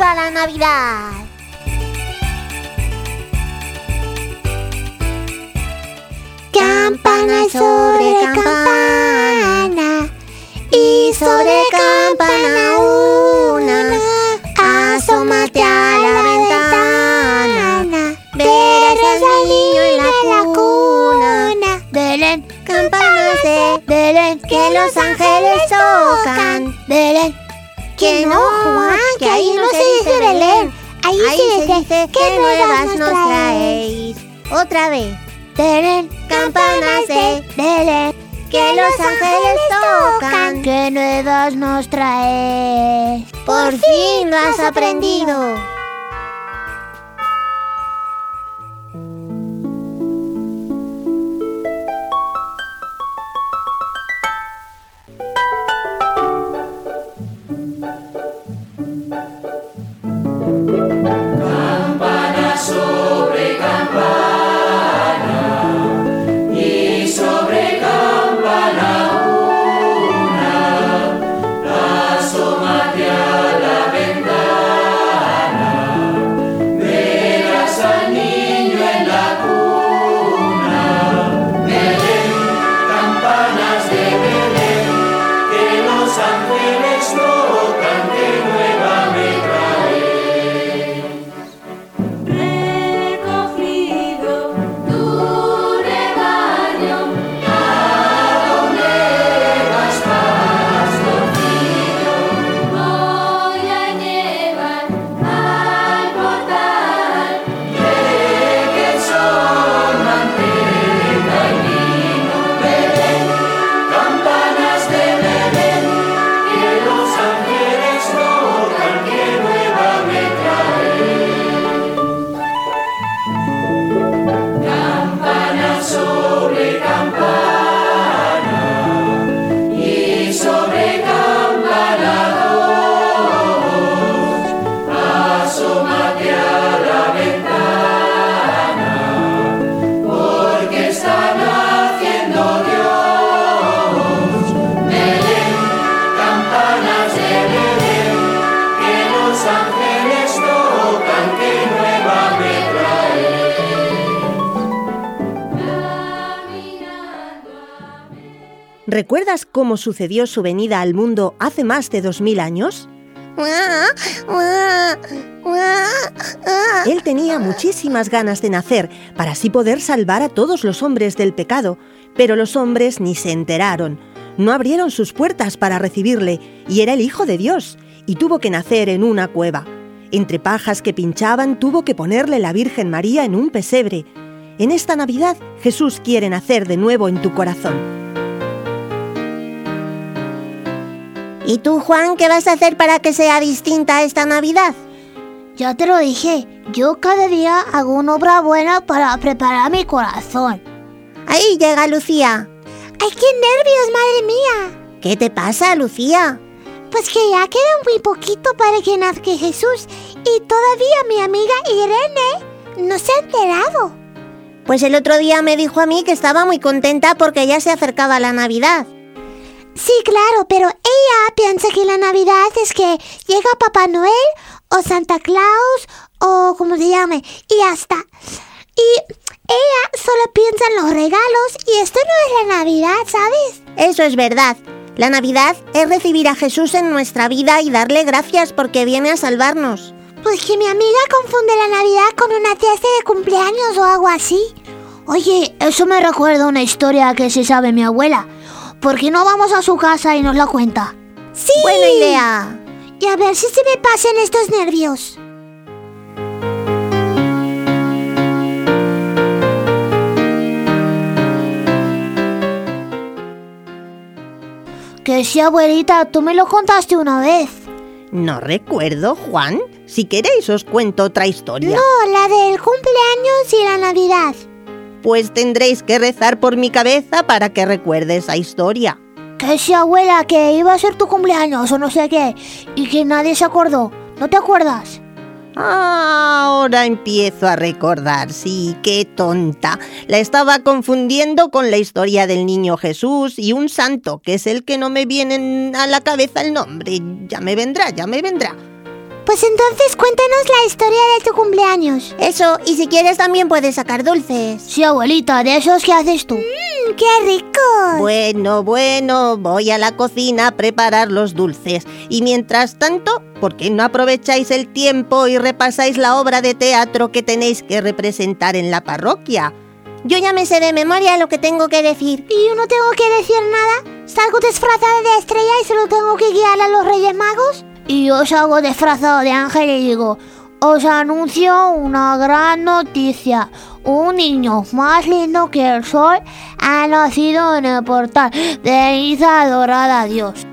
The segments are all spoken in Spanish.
¡Viva la Navidad! Campana sobre campana y sobre campana una, asómate a la ventana, verás al niño en la cuna. Belén, campanas de Belén, que los ángeles tocan. Belén, que no, Juan, que ahí no se dice Belén. Ahí, se dice que nuevas nos traéis. Otra vez. Belén, campanas de Belén, que los ángeles tocan. ¿Qué nuevas nos traes? Por fin lo has aprendido. ¿Recuerdas cómo sucedió su venida al mundo hace más de dos mil años? Él tenía muchísimas ganas de nacer para así poder salvar a todos los hombres del pecado, pero los hombres ni se enteraron, no abrieron sus puertas para recibirle, y era el Hijo de Dios, y tuvo que nacer en una cueva. Entre pajas que pinchaban tuvo que ponerle la Virgen María en un pesebre. En esta Navidad Jesús quiere nacer de nuevo en tu corazón. ¿Y tú, Juan, qué vas a hacer para que sea distinta esta Navidad? Ya te lo dije, yo cada día hago una obra buena para preparar mi corazón. Ahí llega Lucía. ¡Ay, qué nervios, madre mía! ¿Qué te pasa, Lucía? Pues que ya queda muy poquito para que nazca Jesús y todavía mi amiga Irene no se ha enterado. Pues el otro día me dijo a mí que estaba muy contenta porque ya se acercaba la Navidad. Sí, claro, pero ella piensa que la Navidad es que llega Papá Noel o Santa Claus o como se llame y ya está. Y ella solo piensa en los regalos y esto no es la Navidad, ¿sabes? Eso es verdad. La Navidad es recibir a Jesús en nuestra vida y darle gracias porque viene a salvarnos. Pues que mi amiga confunde la Navidad con una fiesta de cumpleaños o algo así. Oye, eso me recuerda una historia que se sabe mi abuela. ¿Por qué no vamos a su casa y nos la cuenta? Sí. Buena idea. Y a ver si se me pasan estos nervios. Que sí, abuelita, tú me lo contaste una vez. No recuerdo, Juan. Si queréis os cuento otra historia. No, la del cumpleaños y la Navidad. Pues tendréis que rezar por mi cabeza para que recuerde esa historia. Que sí, abuela, que iba a ser tu cumpleaños o no sé qué, y que nadie se acordó. ¿No te acuerdas? Ahora empiezo a recordar, sí, qué tonta. La estaba confundiendo con la historia del niño Jesús y un santo, que es el que no me viene a la cabeza el nombre. Ya me vendrá, ya me vendrá. Pues entonces cuéntanos la historia de tu cumpleaños. Eso, y si quieres también puedes sacar dulces. Sí, abuelita, de esos que haces tú. Mmm, qué rico. Bueno, bueno, voy a la cocina a preparar los dulces. Y mientras tanto, ¿por qué no aprovecháis el tiempo y repasáis la obra de teatro que tenéis que representar en la parroquia? Yo ya me sé de memoria lo que tengo que decir. ¿Y yo no tengo que decir nada? ¿Salgo disfrazada de estrella y solo tengo que guiar a los Reyes Magos? Y yo salgo disfrazado de ángel y digo, os anuncio una gran noticia. Un niño más lindo que el sol ha nacido en el portal de Isa adorada a Dios.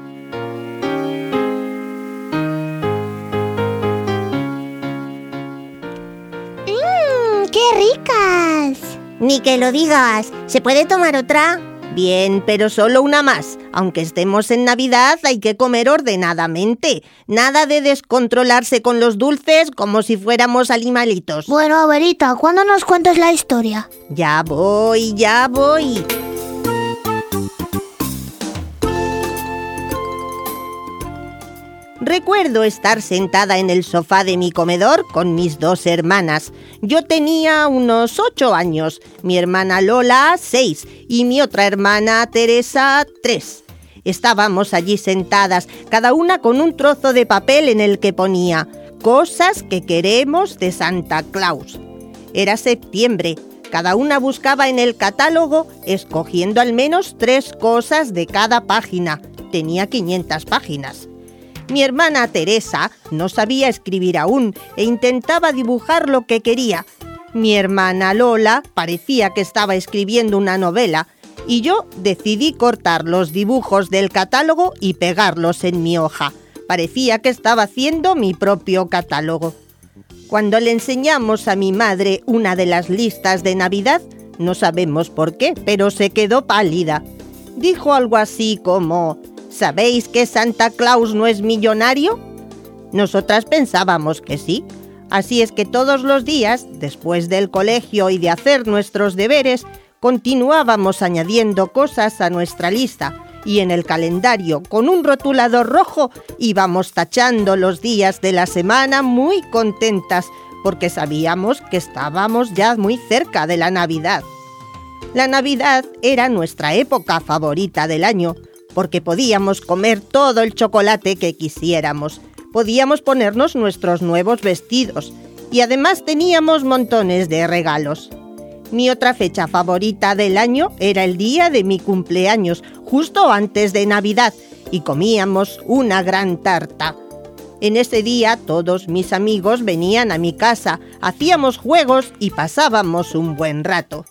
Mmm, qué ricas. Ni que lo digas. ¿Se puede tomar otra? Bien, pero solo una más. Aunque estemos en Navidad, hay que comer ordenadamente. Nada de descontrolarse con los dulces como si fuéramos animalitos. Bueno, abuelita, ¿cuándo nos cuentas la historia? Ya voy, ya voy. Recuerdo estar sentada en el sofá de mi comedor con mis dos hermanas. Yo tenía unos ocho años, mi hermana Lola seis y mi otra hermana Teresa tres. Estábamos allí sentadas, cada una con un trozo de papel en el que ponía cosas que queremos de Santa Claus. Era septiembre, cada una buscaba en el catálogo escogiendo al menos tres cosas de cada página. Tenía 500 páginas. Mi hermana Teresa no sabía escribir aún e intentaba dibujar lo que quería. Mi hermana Lola parecía que estaba escribiendo una novela y yo decidí cortar los dibujos del catálogo y pegarlos en mi hoja. Parecía que estaba haciendo mi propio catálogo. Cuando le enseñamos a mi madre una de las listas de Navidad, no sabemos por qué, pero se quedó pálida. Dijo algo así como, ¿Sabéis que Santa Claus no es millonario? Nosotras pensábamos que sí. Así es que todos los días, después del colegio y de hacer nuestros deberes, continuábamos añadiendo cosas a nuestra lista y en el calendario con un rotulador rojo íbamos tachando los días de la semana muy contentas porque sabíamos que estábamos ya muy cerca de la Navidad. La Navidad era nuestra época favorita del año porque podíamos comer todo el chocolate que quisiéramos, podíamos ponernos nuestros nuevos vestidos y además teníamos montones de regalos. Mi otra fecha favorita del año era el día de mi cumpleaños, justo antes de Navidad, y comíamos una gran tarta. En ese día todos mis amigos venían a mi casa, hacíamos juegos y pasábamos un buen rato.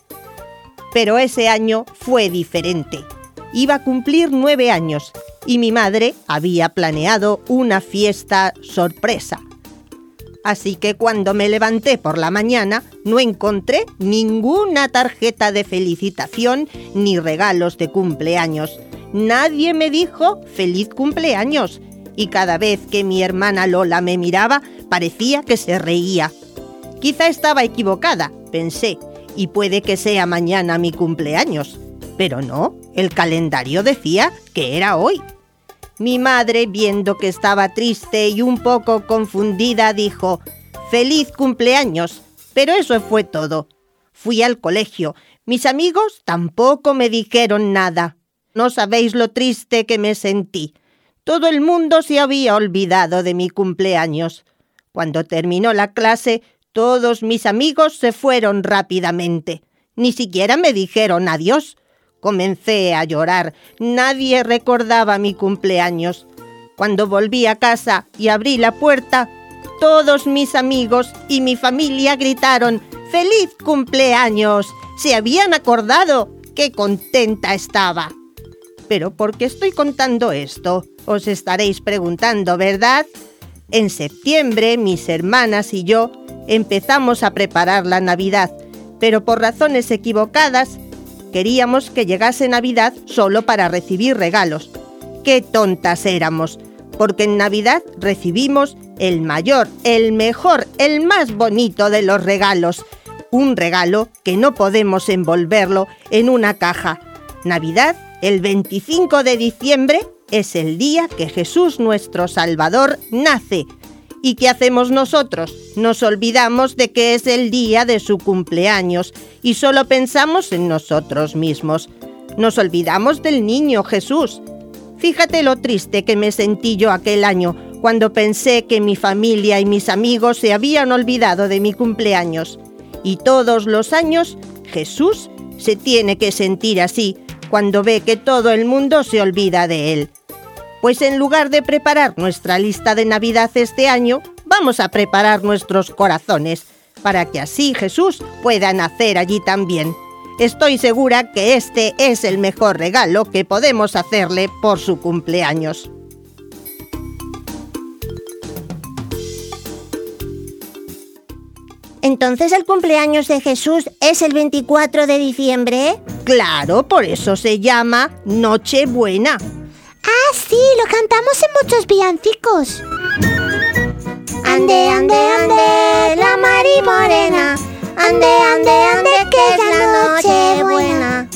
Pero ese año fue diferente iba a cumplir nueve años y mi madre había planeado una fiesta sorpresa. Así que cuando me levanté por la mañana no encontré ninguna tarjeta de felicitación ni regalos de cumpleaños. Nadie me dijo feliz cumpleaños y cada vez que mi hermana Lola me miraba parecía que se reía. Quizá estaba equivocada, pensé, y puede que sea mañana mi cumpleaños. Pero no, el calendario decía que era hoy. Mi madre, viendo que estaba triste y un poco confundida, dijo, Feliz cumpleaños. Pero eso fue todo. Fui al colegio. Mis amigos tampoco me dijeron nada. No sabéis lo triste que me sentí. Todo el mundo se había olvidado de mi cumpleaños. Cuando terminó la clase, todos mis amigos se fueron rápidamente. Ni siquiera me dijeron adiós. Comencé a llorar. Nadie recordaba mi cumpleaños. Cuando volví a casa y abrí la puerta, todos mis amigos y mi familia gritaron ¡Feliz cumpleaños! Se habían acordado. ¡Qué contenta estaba! Pero ¿por qué estoy contando esto? Os estaréis preguntando, ¿verdad? En septiembre mis hermanas y yo empezamos a preparar la Navidad, pero por razones equivocadas Queríamos que llegase Navidad solo para recibir regalos. ¡Qué tontas éramos! Porque en Navidad recibimos el mayor, el mejor, el más bonito de los regalos. Un regalo que no podemos envolverlo en una caja. Navidad, el 25 de diciembre, es el día que Jesús nuestro Salvador nace. ¿Y qué hacemos nosotros? Nos olvidamos de que es el día de su cumpleaños y solo pensamos en nosotros mismos. Nos olvidamos del niño Jesús. Fíjate lo triste que me sentí yo aquel año cuando pensé que mi familia y mis amigos se habían olvidado de mi cumpleaños. Y todos los años Jesús se tiene que sentir así cuando ve que todo el mundo se olvida de él. Pues en lugar de preparar nuestra lista de Navidad este año, vamos a preparar nuestros corazones, para que así Jesús pueda nacer allí también. Estoy segura que este es el mejor regalo que podemos hacerle por su cumpleaños. Entonces el cumpleaños de Jesús es el 24 de diciembre. Claro, por eso se llama Nochebuena. Ah, sí, lo cantamos en muchos villancicos. Ande, ande, ande, la Mari Morena. Ande, ande, ande, que es la noche buena.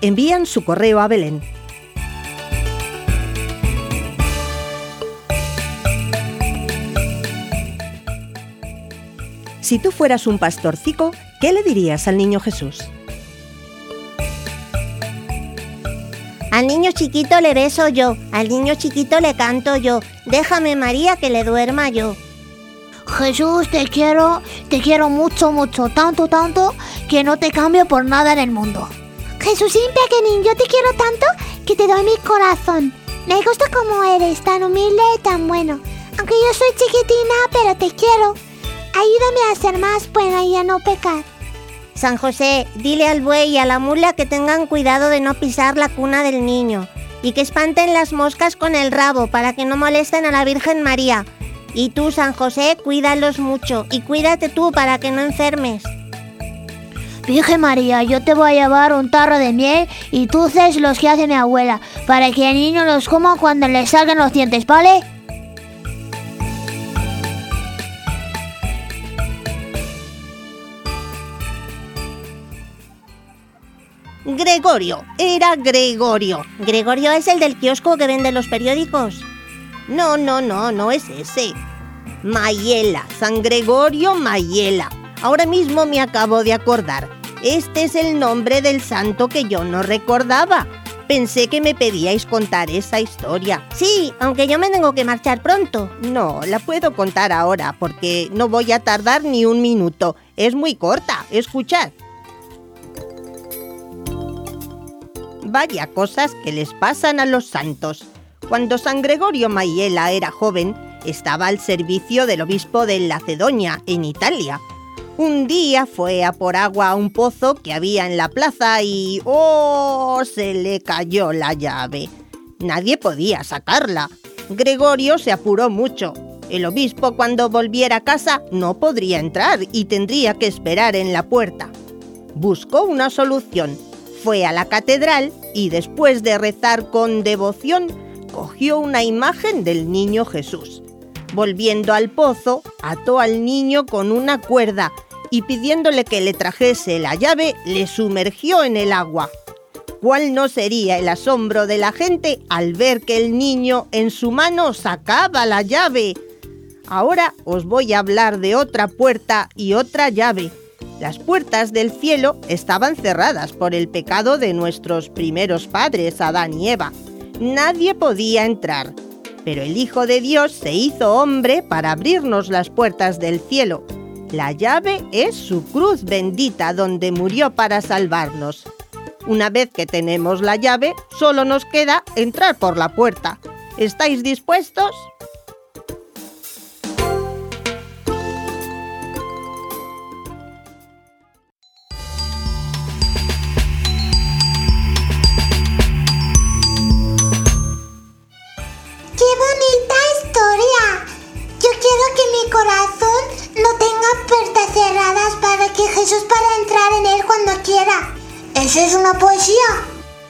Envían su correo a Belén. Si tú fueras un pastorcico, ¿qué le dirías al niño Jesús? Al niño chiquito le beso yo, al niño chiquito le canto yo. Déjame María que le duerma yo. Jesús, te quiero, te quiero mucho, mucho, tanto, tanto, que no te cambio por nada en el mundo. Jesucín pequeñín, yo te quiero tanto que te doy mi corazón. Me gusta como eres, tan humilde y tan bueno. Aunque yo soy chiquitina, pero te quiero. Ayúdame a ser más buena y a no pecar. San José, dile al buey y a la mula que tengan cuidado de no pisar la cuna del niño y que espanten las moscas con el rabo para que no molesten a la Virgen María. Y tú, San José, cuídalos mucho y cuídate tú para que no enfermes. Virgen María, yo te voy a llevar un tarro de miel y haces los que hace mi abuela, para que el niño los coma cuando le salgan los dientes, ¿vale? Gregorio, era Gregorio. Gregorio es el del kiosco que vende los periódicos. No, no, no, no es ese. Mayela, San Gregorio Mayela. Ahora mismo me acabo de acordar. Este es el nombre del santo que yo no recordaba. Pensé que me pedíais contar esa historia. Sí, aunque yo me tengo que marchar pronto. No, la puedo contar ahora porque no voy a tardar ni un minuto. Es muy corta. Escuchad. Vaya cosas que les pasan a los santos. Cuando San Gregorio Mayela era joven, estaba al servicio del obispo de Lacedonia, en Italia. Un día fue a por agua a un pozo que había en la plaza y... ¡Oh! se le cayó la llave. Nadie podía sacarla. Gregorio se apuró mucho. El obispo cuando volviera a casa no podría entrar y tendría que esperar en la puerta. Buscó una solución. Fue a la catedral y después de rezar con devoción, cogió una imagen del niño Jesús. Volviendo al pozo, ató al niño con una cuerda y pidiéndole que le trajese la llave, le sumergió en el agua. ¿Cuál no sería el asombro de la gente al ver que el niño en su mano sacaba la llave? Ahora os voy a hablar de otra puerta y otra llave. Las puertas del cielo estaban cerradas por el pecado de nuestros primeros padres, Adán y Eva. Nadie podía entrar. Pero el Hijo de Dios se hizo hombre para abrirnos las puertas del cielo. La llave es su cruz bendita donde murió para salvarnos. Una vez que tenemos la llave, solo nos queda entrar por la puerta. ¿Estáis dispuestos?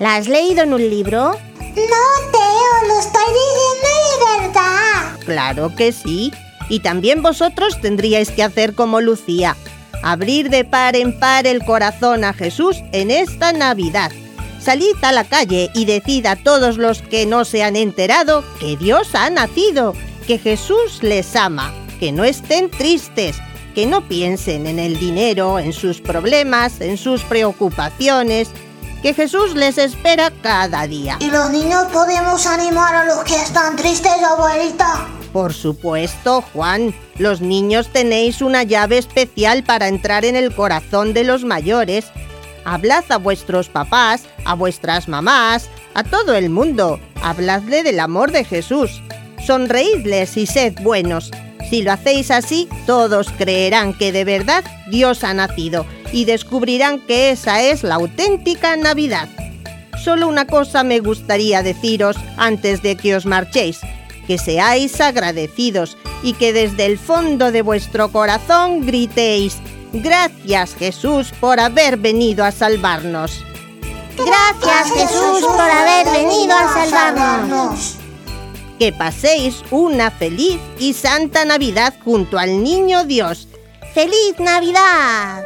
¿La has leído en un libro? No, Teo, lo estoy diciendo de verdad. Claro que sí. Y también vosotros tendríais que hacer como Lucía, abrir de par en par el corazón a Jesús en esta Navidad. Salid a la calle y decid a todos los que no se han enterado que Dios ha nacido, que Jesús les ama, que no estén tristes, que no piensen en el dinero, en sus problemas, en sus preocupaciones, que Jesús les espera cada día. ¿Y los niños podemos animar a los que están tristes, abuelita? Por supuesto, Juan, los niños tenéis una llave especial para entrar en el corazón de los mayores. Hablad a vuestros papás, a vuestras mamás, a todo el mundo. Habladle del amor de Jesús. Sonreídles y sed buenos. Si lo hacéis así, todos creerán que de verdad Dios ha nacido y descubrirán que esa es la auténtica Navidad. Solo una cosa me gustaría deciros antes de que os marchéis, que seáis agradecidos y que desde el fondo de vuestro corazón gritéis, gracias Jesús por haber venido a salvarnos. Gracias Jesús por haber venido a salvarnos. Que paséis una feliz y santa Navidad junto al Niño Dios. ¡Feliz Navidad!